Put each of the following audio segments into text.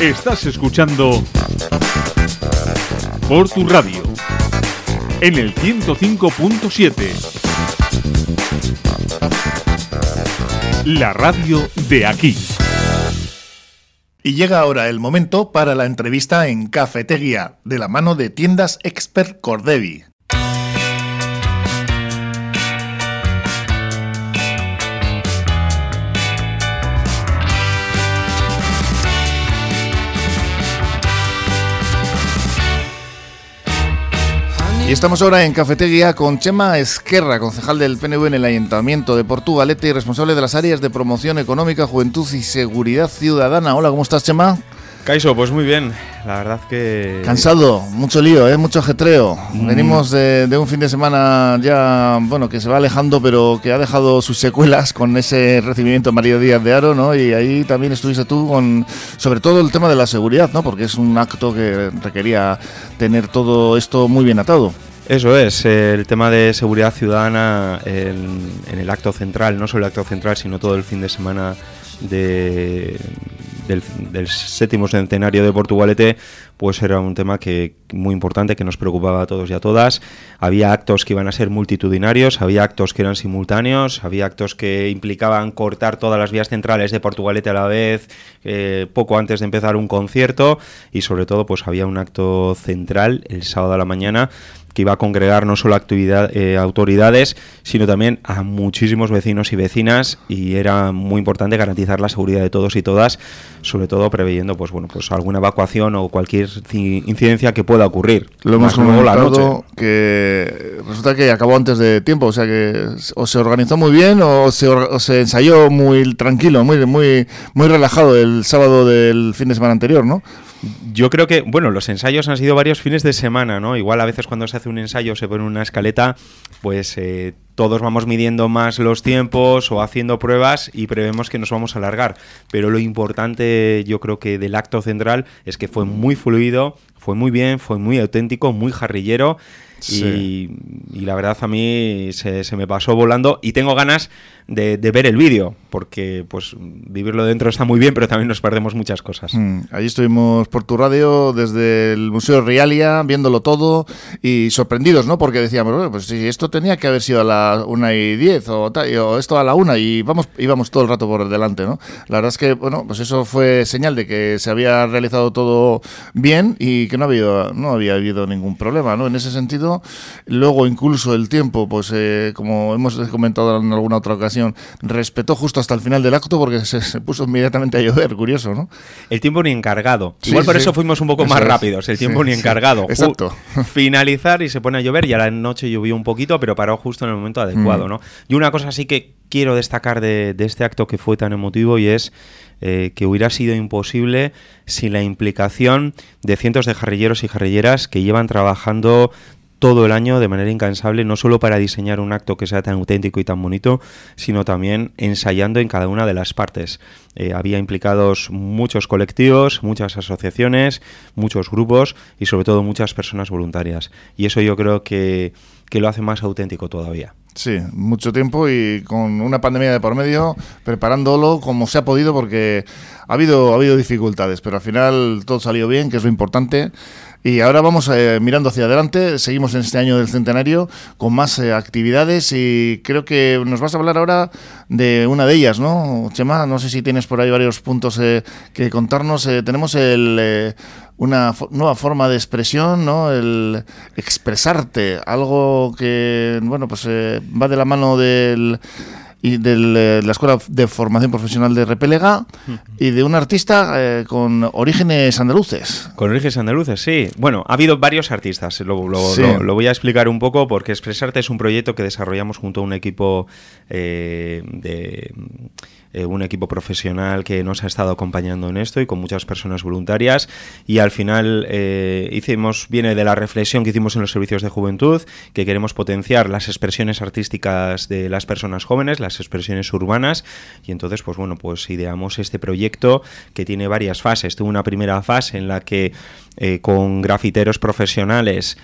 Estás escuchando por tu radio en el 105.7. La radio de aquí. Y llega ahora el momento para la entrevista en Cafetería, de la mano de tiendas Expert Cordevi. Y estamos ahora en Cafetería con Chema Esquerra, concejal del PNV en el Ayuntamiento de Portugalete y responsable de las áreas de promoción económica, juventud y seguridad ciudadana. Hola, ¿cómo estás, Chema? Caiso, pues muy bien. La verdad que. Cansado, mucho lío, ¿eh? mucho ajetreo. Mm. Venimos de, un fin de semana ya, bueno, que se va alejando, pero que ha dejado sus secuelas con ese recibimiento María Díaz de Aro, ¿no? Y ahí también estuviste tú con, sobre todo el tema de la seguridad, ¿no? Porque es un acto que requería tener todo esto muy bien atado. Eso es, el tema de seguridad ciudadana en, en el acto central, no solo el acto central, sino todo el fin de semana de, del, séptimo centenario de Portugalete, pues era un tema que muy importante que nos preocupaba a todos y a todas. Había actos que iban a ser multitudinarios, había actos que eran simultáneos, había actos que implicaban cortar todas las vías centrales de Portugalete a la vez, eh, poco antes de empezar un concierto y sobre todo pues había un acto central el sábado a la mañana que iba a congregar no solo actividad, eh, autoridades, sino también a muchísimos vecinos y vecinas y era muy importante garantizar la seguridad de todos y todas, sobre todo preveyendo pues bueno pues alguna evacuación o cualquier incidencia que pueda ocurrir. Lo hemos comentado que resulta que acabó antes de tiempo, o sea que o se organizó muy bien o se, o se ensayó muy tranquilo, muy muy muy relajado el sábado del fin de semana anterior, ¿no? Yo creo que, bueno, los ensayos han sido varios fines de semana, ¿no? Igual a veces cuando se hace un ensayo se pone una escaleta, pues eh, todos vamos midiendo más los tiempos o haciendo pruebas y prevemos que nos vamos a alargar. Pero lo importante, yo creo que del acto central es que fue muy fluido, fue muy bien, fue muy auténtico, muy jarrillero. Y, la verdad a mí se, se, me pasó volando y tengo ganas de, ver el vídeo, porque pues vivirlo dentro está muy bien, pero también nos perdemos muchas cosas. Mm, allí estuvimos por tu radio desde el Museo Rialia, viéndolo todo y sorprendidos, ¿no? Porque decíamos, bueno, pues si esto tenía que haber sido a la una y diez o, o esto a la una y vamos, íbamos todo el rato por delante, ¿no? La verdad es que, bueno, pues eso fue señal de que se había realizado todo bien y que no había, no había habido ningún problema, ¿no? En ese sentido, luego incluso el tiempo, pues eh, como hemos comentado en alguna otra ocasión, respetó justo hasta el final del acto porque se, puso inmediatamente a llover, curioso, ¿no? El tiempo ni encargado. Igual por eso fuimos un poco más rápidos, el tiempo ni encargado. Exacto. Finalizar y se pone a llover y a la noche llovió un poquito, pero paró justo en el momento adecuado, mm. ¿no? Y una cosa sí que quiero destacar de, este acto que fue tan emotivo y es eh, que hubiera sido imposible sin la implicación de cientos de jarrilleros y jarrilleras que llevan trabajando todo el año de manera incansable, no solo para diseñar un acto que sea tan auténtico y tan bonito, sino también ensayando en cada una de las partes. Eh, había implicados muchos colectivos, muchas asociaciones, muchos grupos y sobre todo muchas personas voluntarias. Y eso yo creo que, que lo hace más auténtico todavía. Sí, mucho tiempo y con una pandemia de por medio, preparándolo como se ha podido porque ha habido, ha habido dificultades, pero al final todo salió bien, que es lo importante. Y ahora vamos eh, mirando hacia adelante, seguimos en este año del centenario con más eh, actividades y creo que nos vas a hablar ahora de una de ellas, ¿no? Chema, no sé si tienes por ahí varios puntos eh, que contarnos. tenemos el, una nueva forma de expresión, ¿no? El expresarte, algo que, bueno, pues va de la mano del y de la Escuela de Formación Profesional de Repelega y de un artista eh, con orígenes andaluces. Con orígenes andaluces, sí. Bueno, ha habido varios artistas, lo, lo, voy a explicar un poco porque Expresarte es un proyecto que desarrollamos junto a un equipo eh, de eh, un equipo profesional que nos ha estado acompañando en esto y con muchas personas voluntarias. Y al final eh, hicimos, viene de la reflexión que hicimos en los servicios de juventud, que queremos potenciar las expresiones artísticas de las personas jóvenes, las expresiones urbanas. Y entonces pues bueno, pues ideamos este proyecto que tiene varias fases. Tuvo una primera fase en la que eh, con grafiteros profesionales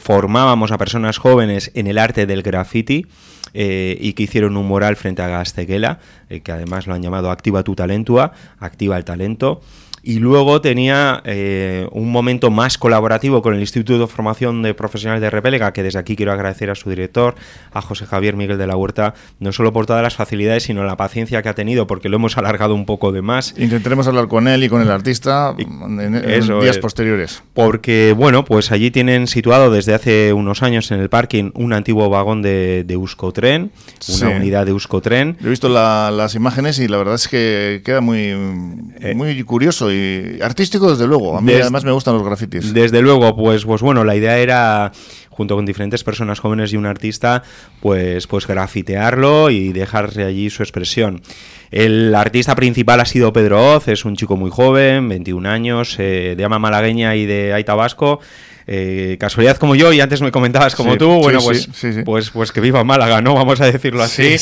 formábamos a personas jóvenes en el arte del graffiti eh, y que hicieron un mural frente a Gasteguela, eh, que además lo han llamado Activa tu Talentua, Activa el Talento. Y luego tenía eh, un momento más colaborativo con el Instituto de Formación de Profesionales de Repélega, que desde aquí quiero agradecer a su director, a José Javier Miguel de la Huerta, no solo por todas las facilidades, sino la paciencia que ha tenido, porque lo hemos alargado un poco de más. Intentaremos hablar con él y con el artista en, días posteriores. Porque, bueno, pues allí tienen situado desde hace unos años en el parking un antiguo vagón de, de Euskotren, una unidad de Euskotren. Yo he visto las imágenes y la verdad es que queda muy, eh, muy y artístico desde luego. A mí además me gustan los grafitis. Desde luego, pues, pues bueno, la idea era junto con diferentes personas jóvenes y un artista, pues, pues grafitearlo y dejarse allí su expresión. El artista principal ha sido Pedro Oz, es un chico muy joven, 21 años, eh, de ama malagueña y de Aita Vasco. Eh, casualidad como yo, y antes me comentabas como tú, bueno, pues, pues, pues que viva Málaga, ¿no? Vamos a decirlo así,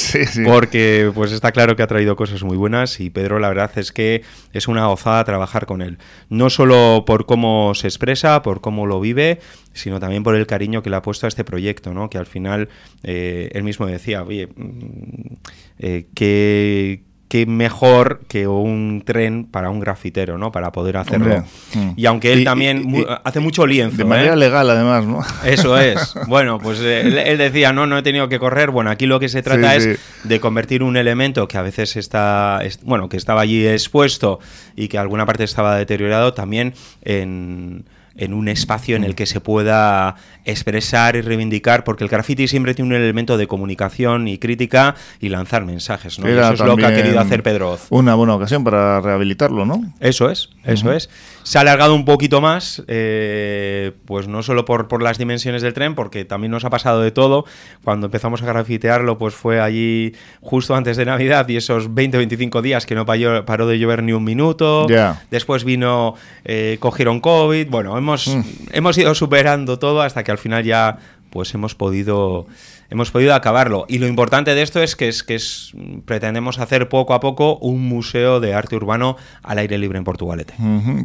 porque pues está claro que ha traído cosas muy buenas y Pedro la verdad es que es una gozada trabajar con él. No solo por cómo se expresa, por cómo lo vive, sino también por el cariño que le ha puesto a este proyecto, ¿no? Que al final eh, él mismo decía, oye, mm, eh, que qué mejor que un tren para un grafitero, ¿no? Para poder hacerlo. Mm. Y aunque él también hace mucho lienzo. De manera ¿eh? legal, además, ¿no? Eso es. Bueno, pues él, decía, no, no he tenido que correr. Bueno, aquí lo que se trata es de convertir un elemento que a veces está, bueno, que estaba allí expuesto y que alguna parte estaba deteriorado, también en en un espacio en el que se pueda expresar y reivindicar, porque el graffiti siempre tiene un elemento de comunicación y crítica y lanzar mensajes, ¿no? eso es lo que ha querido hacer Pedro Oz. Una buena ocasión para rehabilitarlo, ¿no? Eso es, eso es. Se ha alargado un poquito más, eh, pues no solo por, por las dimensiones del tren, porque también nos ha pasado de todo. Cuando empezamos a grafitearlo, pues fue allí justo antes de Navidad y esos 20-25 días que no paró, de llover ni un minuto. Después vino, eh, cogieron COVID. Bueno, hemos, mm. hemos ido superando todo hasta que al final ya pues hemos podido hemos podido acabarlo. Y lo importante de esto es que, es que es, pretendemos hacer poco a poco un museo de arte urbano al aire libre en Portugalete.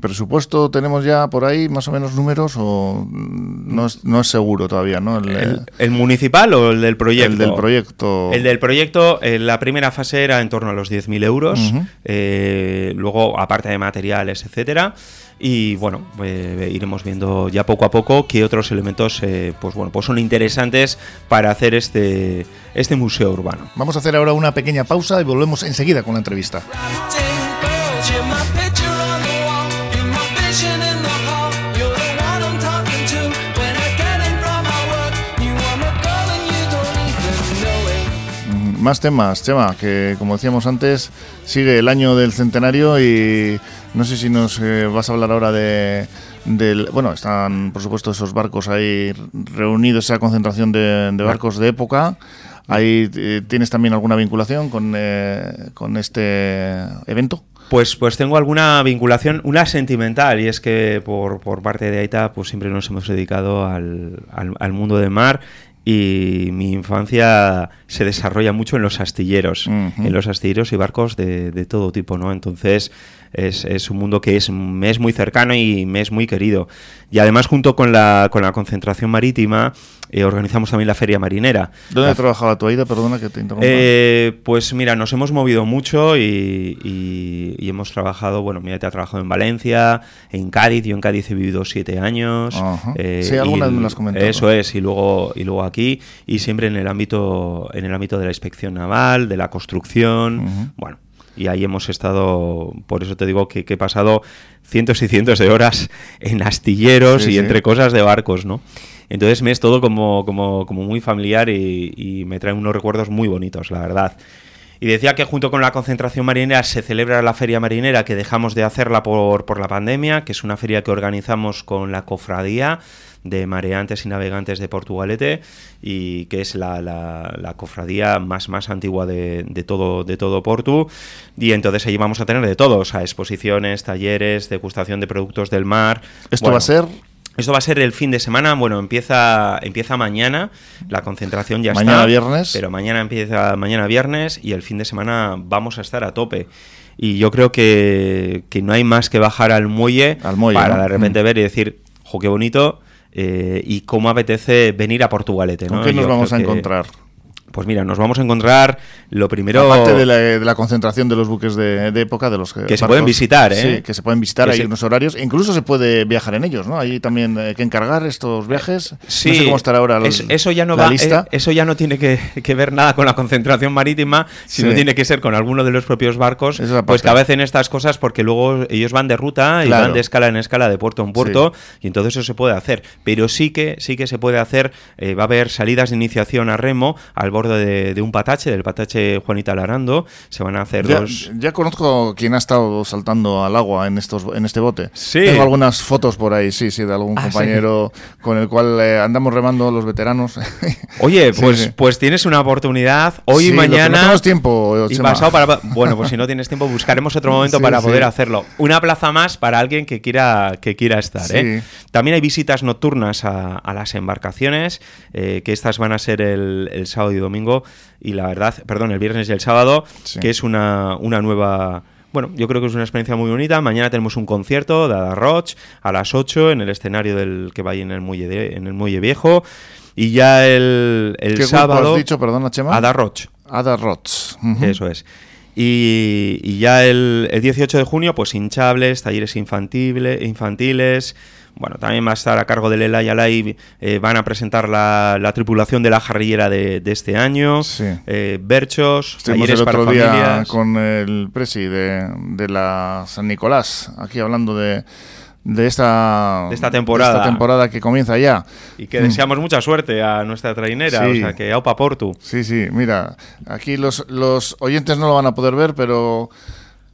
¿Presupuesto tenemos ya por ahí más o menos números o no es, no es seguro todavía? ¿no? El, municipal o el del proyecto? El del proyecto. El del proyecto, en eh, la primera fase era en torno a los 10.000 euros, eh, luego aparte de materiales, etcétera y bueno, eh, iremos viendo ya poco a poco qué otros elementos eh, pues bueno, pues son interesantes para hacer este, este museo urbano. Vamos a hacer ahora una pequeña pausa y volvemos enseguida con la entrevista. Más temas, Chema, que como decíamos antes, sigue el año del centenario y no sé si nos eh, vas a hablar ahora de, del... Bueno, están por supuesto esos barcos ahí reunidos, esa concentración de, barcos de época. Ahí eh, tienes también alguna vinculación con, eh, con este evento. Pues, pues tengo alguna vinculación, una sentimental, y es que por, por parte de Aita pues siempre nos hemos dedicado al, al mundo del mar y mi infancia se desarrolla mucho en los astilleros, en los astilleros y barcos de, de, todo tipo, ¿no? Entonces es, es, un mundo que es, me es muy cercano y me es muy querido. Y además junto con la, con la concentración marítima eh, organizamos también la feria marinera. ¿Dónde ha trabajado tu Aida? Perdona que te interrumpa. Eh, pues mira, nos hemos movido mucho y, y, hemos trabajado, bueno, mira, te ha trabajado en Valencia, en Cádiz, yo en Cádiz he vivido siete años. Eh, sí, algunas me las comentado. Eso es, y luego, y luego aquí, y siempre en el ámbito, en el ámbito de la inspección naval, de la construcción, bueno, y ahí hemos estado, por eso te digo que, he pasado cientos y cientos de horas en astilleros y entre cosas de barcos, ¿no? Entonces me es todo como, como, como muy familiar y, me trae unos recuerdos muy bonitos, la verdad. Y decía que junto con la concentración marinera se celebra la feria marinera, que dejamos de hacerla por, por la pandemia, que es una feria que organizamos con la cofradía de mareantes y navegantes de Portugalete y que es la, la, cofradía más, más antigua de, de, todo, de todo Portu y entonces allí vamos a tener de todo, o sea, exposiciones, talleres, degustación de productos del mar. ¿Esto va a ser esto va a ser el fin de semana, bueno, empieza, empieza mañana, la concentración ya está. Mañana viernes. Pero mañana empieza mañana viernes y el fin de semana vamos a estar a tope. Y yo creo que, que no hay más que bajar al muelle, para de repente mm. ver y decir, jo, qué bonito, eh, y cómo apetece venir a Portugalete. ¿no? ¿Con qué nos vamos a encontrar? Pues mira, nos vamos a encontrar lo primero... Aparte de la, de la concentración de los buques de, de época, de los que se pueden visitar, ¿eh? Sí, que se pueden visitar, hay unos horarios, incluso se puede viajar en ellos, ¿no? Hay también eh, que encargar estos viajes. Sí, no sé cómo estará ahora es, eso ya no va, lista. Eh, eso ya no tiene que, que, ver nada con la concentración marítima, sino sí. tiene que ser con alguno de los propios barcos, pues que hacen estas cosas porque luego ellos van de ruta y Claro. van de escala en escala, de puerto en puerto, y entonces eso se puede hacer. Pero sí que sí que se puede hacer, eh, va a haber salidas de iniciación a remo al borde de, de un patache, del patache Juanita Larando, se van a hacer Ya, dos... ya conozco quien ha estado saltando al agua en estos en este bote. Sí. Tengo algunas fotos por ahí, sí, sí, de algún Ah, compañero con el cual eh, andamos remando los veteranos. Oye, Sí, pues, sí. pues tienes una oportunidad hoy y que no mañana. tenemos tiempo, y Chema. pasado para. Bueno, pues si no tienes tiempo, buscaremos otro momento para poder hacerlo. Una plaza más para alguien que quiera, que quiera estar. ¿eh? También hay visitas nocturnas a, a las embarcaciones, eh, que estas van a ser el, el sábado y domingo. Y la verdad, perdón, el viernes y el sábado, Sí. que es una, una nueva. Bueno, yo creo que es una experiencia muy bonita. Mañana tenemos un concierto de Ada Roch a las 8 en el escenario del que va ahí en el muelle, de- en el muelle viejo. Y ya el, el ¿Qué sábado. has dicho, perdona, Chema? Ada Roch. Ada Rots. Ujú. Eso es. Y, y ya el, el 18 de junio, pues hinchables, talleres infantile- infantiles. Bueno, también va a estar a cargo del Ela y Alay, eh, van a presentar la, la tripulación de la jarrillera de, de este año. Sí. eh, berchos, Estuvimos el otro para día familias. con el presi de, de la San Nicolás, aquí hablando de, de esta, De esta temporada. de esta temporada que comienza ya. Y que deseamos mucha suerte a nuestra trainera, Sí. o sea, que aupa portu. Sí, sí, mira, aquí los, los oyentes no lo van a poder ver, pero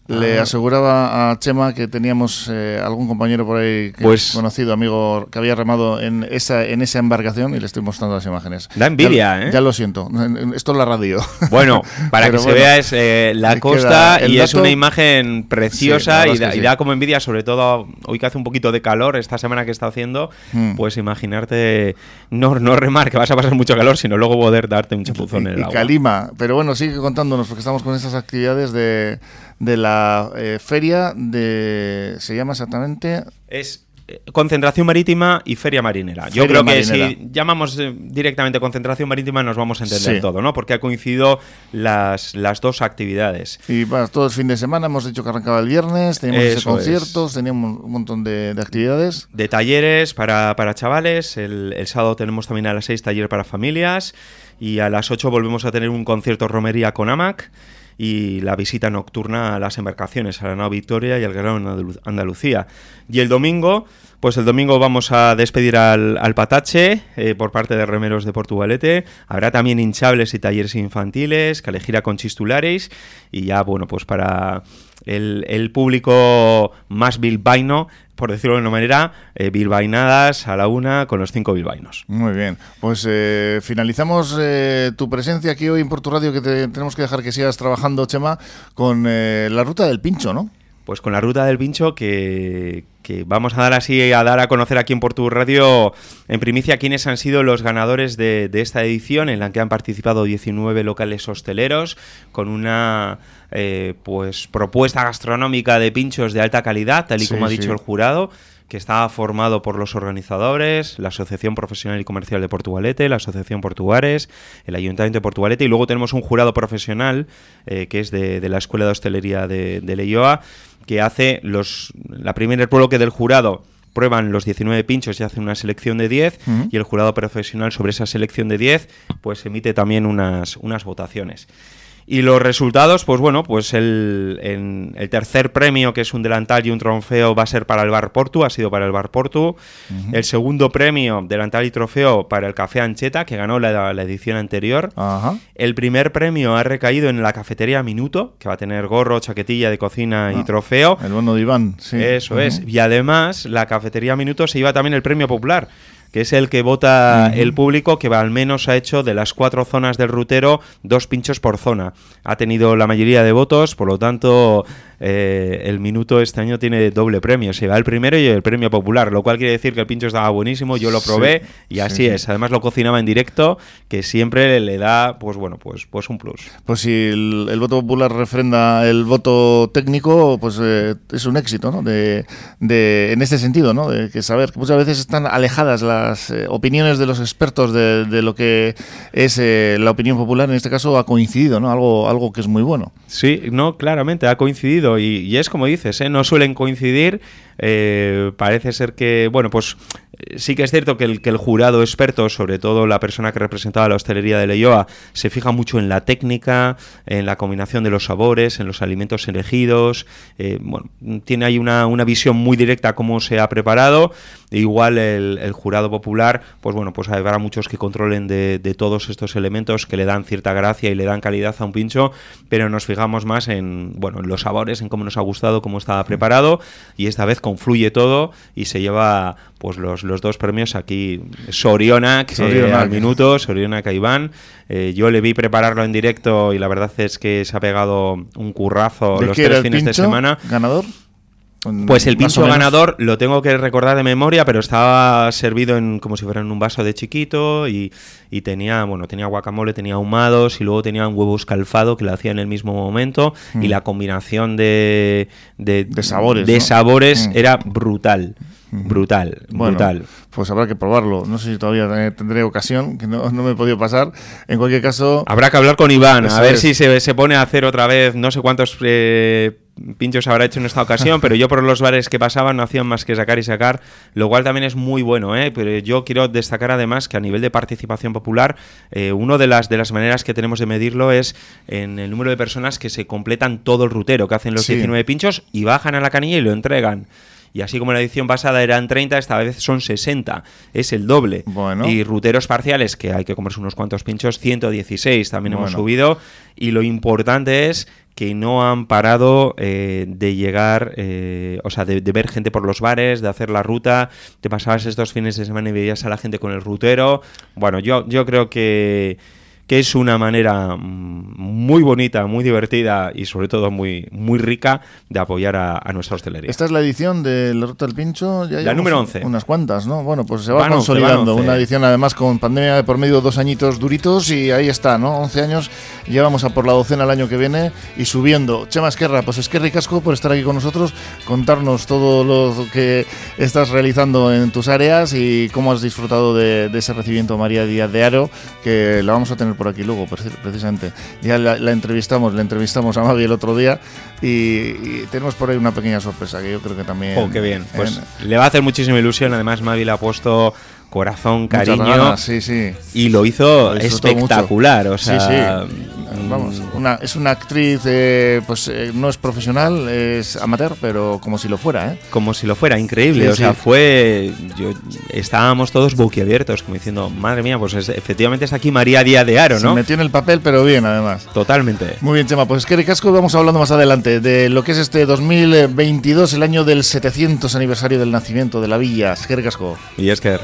le Ah. aseguraba a Chema que teníamos eh, algún compañero por ahí que- Pues- conocido, amigo, que había remado en esa, en esa embarcación y le estoy mostrando las imágenes. Da envidia, ya, ¿eh? Ya lo siento, esto es la radio. Bueno, para que bueno, se vea es eh, la costa y es una imagen preciosa Sí, y, da, y como envidia, sobre todo hoy que hace un poquito de calor, esta semana que está haciendo, Mm. pues imaginarte, no, no remar que vas a pasar mucho calor, sino luego poder darte un chapuzón en el y agua. Calima. Pero bueno, sigue contándonos porque estamos con esas actividades de, de la eh, feria de... ¿Se llama exactamente? Es eh, concentración marítima y feria marinera. Yo creo que si llamamos eh, directamente concentración marítima nos vamos a entender Sí. todo, ¿no? Porque ha coincidido las, las dos actividades. Y bueno, todo el fin de semana hemos dicho que arrancaba el viernes, teníamos ese Eso es. conciertos, teníamos un montón de, de actividades. de talleres para, para chavales. El, el sábado tenemos también a las 6 taller para familias. Y a las 8 volvemos a tener un concierto romería con AMAC. Y la visita nocturna a las embarcaciones, a la nao Victoria y al Gran Andalu- Andalucía. Y el domingo, pues el domingo vamos a despedir al, al Patache eh, por parte de Remeros de Portugalete. Habrá también hinchables y talleres infantiles, calejira con chistulares. Y ya, bueno, pues para el, el público más bilbaíno, por decirlo de una manera, eh, bilbainadas a la una con los cinco bilbainos. Muy bien, pues eh, finalizamos eh, tu presencia aquí hoy en Porto Radio, que te- tenemos que dejar que sigas trabajando, Chema, con eh, la ruta del pincho, ¿no? Pues con la ruta del pincho que, que vamos a dar así, a dar a conocer aquí en Portu Radio en primicia quiénes han sido los ganadores de, de esta edición en la que han participado 19 locales hosteleros con una eh, pues propuesta gastronómica de pinchos de alta calidad, tal y Sí, como ha sí. dicho el jurado que estaba formado por los organizadores, la Asociación Profesional y Comercial de Portugalete, la Asociación Portugares, el Ayuntamiento de Portugalete y luego tenemos un jurado profesional eh, que es de, de la Escuela de Hostelería de, de Leioa, que hace los la primera bloque del jurado prueban los 19 pinchos y hacen una selección de 10 Ujú. y el jurado profesional sobre esa selección de 10 pues emite también unas, unas votaciones. Y los resultados, pues bueno, pues el, en- el tercer premio, que es un delantal y un trofeo, va a ser para el Bar Portu, ha sido para el Bar Portu. El segundo premio, delantal y trofeo, para el Café Ancheta, que ganó la, la edición anterior. Ajá. El primer premio ha recaído en la cafetería Minuto, que va a tener gorro, chaquetilla de cocina y Ah, trofeo. El bono de Iván, sí. Eso es. Y además, la cafetería Minuto se lleva también el premio popular, que es el que vota el público, que al menos ha hecho de las cuatro zonas del rutero dos pinchos por zona. Ha tenido la mayoría de votos, por lo tanto, eh, el minuto este año tiene doble premio. Se va el primero y el premio popular, lo cual quiere decir que el pincho estaba buenísimo. Yo lo probé y así es. Además lo cocinaba en directo, que siempre le da, pues bueno, pues, pues un plus. Pues si el, voto popular refrenda el voto técnico, pues eh, es un éxito, ¿no? De, de, en este sentido, ¿no? De que saber que muchas veces están alejadas las eh, opiniones de los expertos de, de lo que es la opinión popular. En este caso ha coincidido, ¿no? Algo, algo que es muy bueno. Sí, no, claramente ha coincidido y, es como dices, ¿eh? no suelen coincidir. Eh, parece ser que, bueno, pues sí que es cierto que el, que el jurado experto, sobre todo la persona que representaba la hostelería de Leyoa, se fija mucho en la técnica, en la combinación de los sabores, en los alimentos elegidos. Eh, tiene ahí una, una, visión muy directa cómo se ha preparado. igual el, jurado popular, pues bueno, pues habrá muchos que controlen de, de, todos estos elementos que le dan cierta gracia y le dan calidad a un pincho, pero nos fijamos más en, bueno, en los sabores, en cómo nos ha gustado, cómo estaba preparado y esta vez confluye todo y se lleva pues los, los dos premios aquí. Sorionak, eh, al minuto, Sorionak a Iván. Eh, yo le vi prepararlo en directo y la verdad es que se ha pegado un currazo los tres fines de semana. ¿Ganador? Pues el pincho ganador lo tengo que recordar de memoria, pero estaba servido en como si fuera en un vaso de chiquito y, tenía, bueno, tenía guacamole, tenía ahumados y luego tenía un huevo escalfado que lo hacía en el mismo momento y mm. la combinación de, de, sabores, de sabores mm. era brutal. Brutal, brutal. Pues habrá que probarlo. No sé si todavía tendré ocasión, que no, me he podido pasar. En cualquier caso. Habrá que hablar con Iván, a ver si se, se, pone a hacer otra vez, no sé cuántos eh, pinchos habrá hecho en esta ocasión, pero yo por los bares que pasaban no hacían más que sacar y sacar, lo cual también es muy bueno. ¿eh? Pero yo quiero destacar además que a nivel de participación popular, eh, una de las, de las maneras que tenemos de medirlo es en el número de personas que se completan todo el rutero, que hacen los 19 pinchos y bajan a la canilla y lo entregan. Y así como la edición pasada eran 30, esta vez son 60. Es el doble. Y ruteros parciales, que hay que comerse unos cuantos pinchos, 116 también hemos subido. Y lo importante es que no han parado eh, de llegar, eh, o sea, de, ver gente por los bares, de hacer la ruta. Te pasabas estos fines de semana y veías a la gente con el rutero. Bueno, yo, yo creo que que es una manera mm, muy bonita, muy divertida y sobre todo muy, muy rica de apoyar a, nuestra hostelería. Esta es la edición de La Ruta del Pincho. Ya la número 11. Unas cuantas, ¿no? Bueno, pues se va consolidando. una edición además con pandemia de por medio, dos añitos duritos y ahí está, ¿no? 11 años, llevamos a por la docena el año que viene y subiendo. Chema Esquerra, pues es que ricasco por estar aquí con nosotros, contarnos todo lo que estás realizando en tus áreas y cómo has disfrutado de, de ese recibimiento María Díaz de Aro, que la vamos a tener por aquí luego, precisamente. Ya la, entrevistamos, le entrevistamos a Mavi el otro día y, tenemos por ahí una pequeña sorpresa que yo creo que también... Oh, qué bien. Pues le va a hacer muchísima ilusión. Además, Mavi le ha puesto corazón, cariño. sí, sí. Y lo hizo espectacular. O sea, vamos, una, es una actriz, eh, pues eh, no es profesional, es amateur, pero como si lo fuera, ¿eh? Como si lo fuera, increíble. o sea, fue. Yo, estábamos todos boquiabiertos, como diciendo, madre mía, pues efectivamente es aquí María Díaz de Aro, ¿no? Se metió en el papel, pero bien, además. Totalmente. Muy bien, Chema. Pues es que Ricasco vamos hablando más adelante de lo que es este 2022, el año del 700 aniversario del nacimiento de la villa. Es que Ricasco. Y es que.